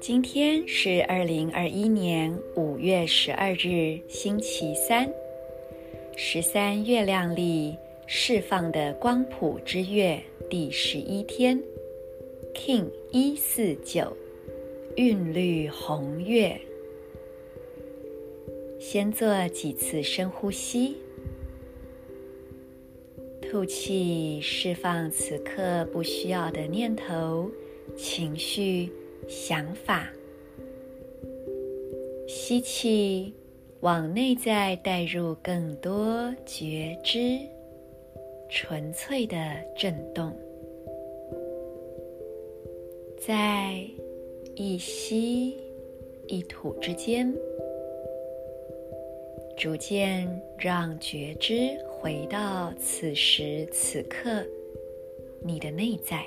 今天是二零二一年五月十二日，星期三，十三月亮历释放的光谱之月第十一天，King 一四九，韵律红月。先做几次深呼吸，吐气，释放此刻不需要的念头、情绪、想法。吸气，往内在带入更多觉知、纯粹的震动。在一吸一吐之间。逐渐让觉知回到此时此刻，你的内在。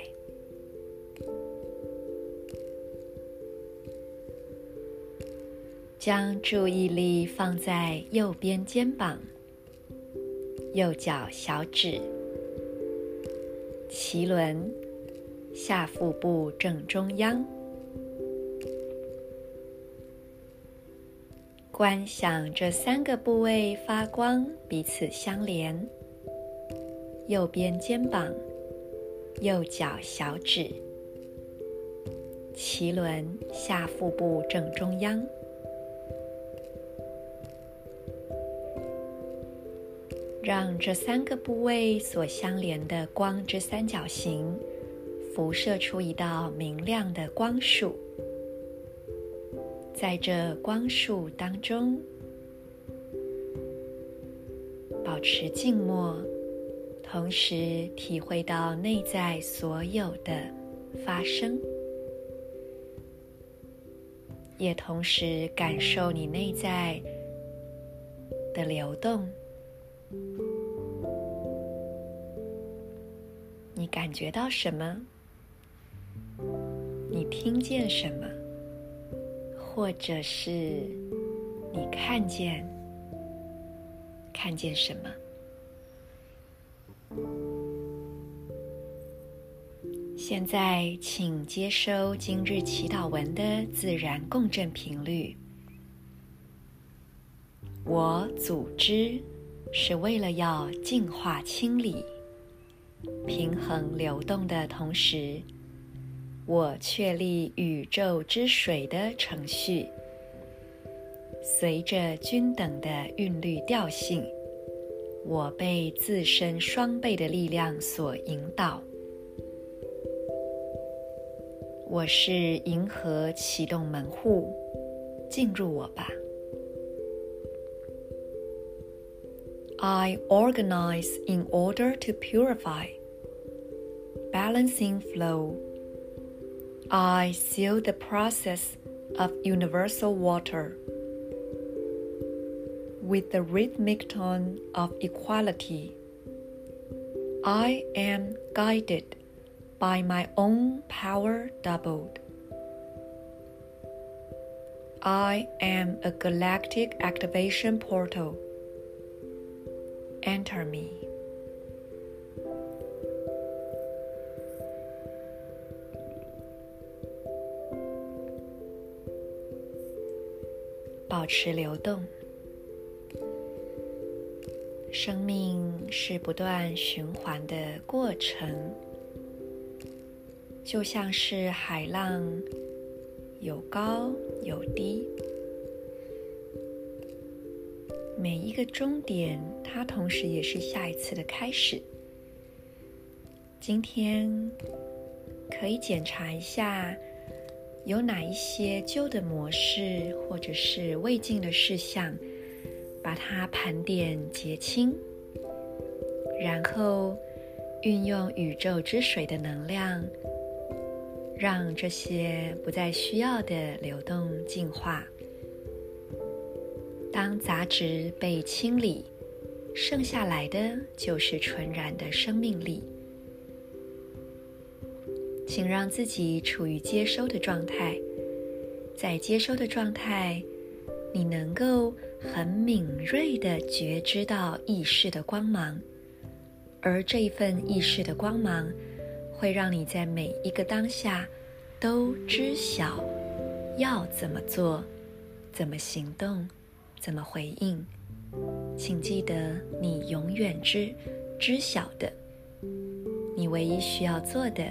将注意力放在右边肩膀、右脚小指、脐轮、下腹部正中央。观想这三个部位发光，彼此相连。右边肩膀、右脚小指、脐轮、下腹部正中央，让这三个部位所相连的光之三角形，辐射出一道明亮的光束。在这光束当中，保持静默，同时体会到内在所有的发生，也同时感受你内在的流动。你感觉到什么？你听见什么？或者是你看见看见什么？现在，请接收今日祈祷文的自然共振频率。我组织是为了要净化、清理、平衡流动的同时。我确立宇宙之水的程序，随着均等的韵律调性，我被自身双倍的力量所引导。我是银河启动门户，进入我吧。I organize in order to purify, balancing flow. I seal the process of universal water with the rhythmic tone of equality. I am guided by my own power doubled. I am a galactic activation portal. Enter me. 保持流动，生命是不断循环的过程，就像是海浪，有高有低。每一个终点，它同时也是下一次的开始。今天可以检查一下。有哪一些旧的模式，或者是未尽的事项，把它盘点结清，然后运用宇宙之水的能量，让这些不再需要的流动净化。当杂质被清理，剩下来的就是纯然的生命力。请让自己处于接收的状态，在接收的状态，你能够很敏锐地觉知到意识的光芒，而这一份意识的光芒，会让你在每一个当下都知晓要怎么做、怎么行动、怎么回应。请记得，你永远知知晓的，你唯一需要做的，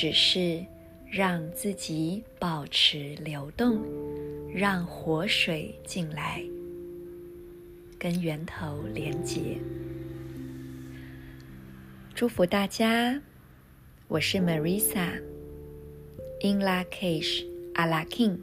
只是让自己保持流动，让活水进来，跟源头连结。祝福大家，我是 Marisa，In Lakish，Ala King。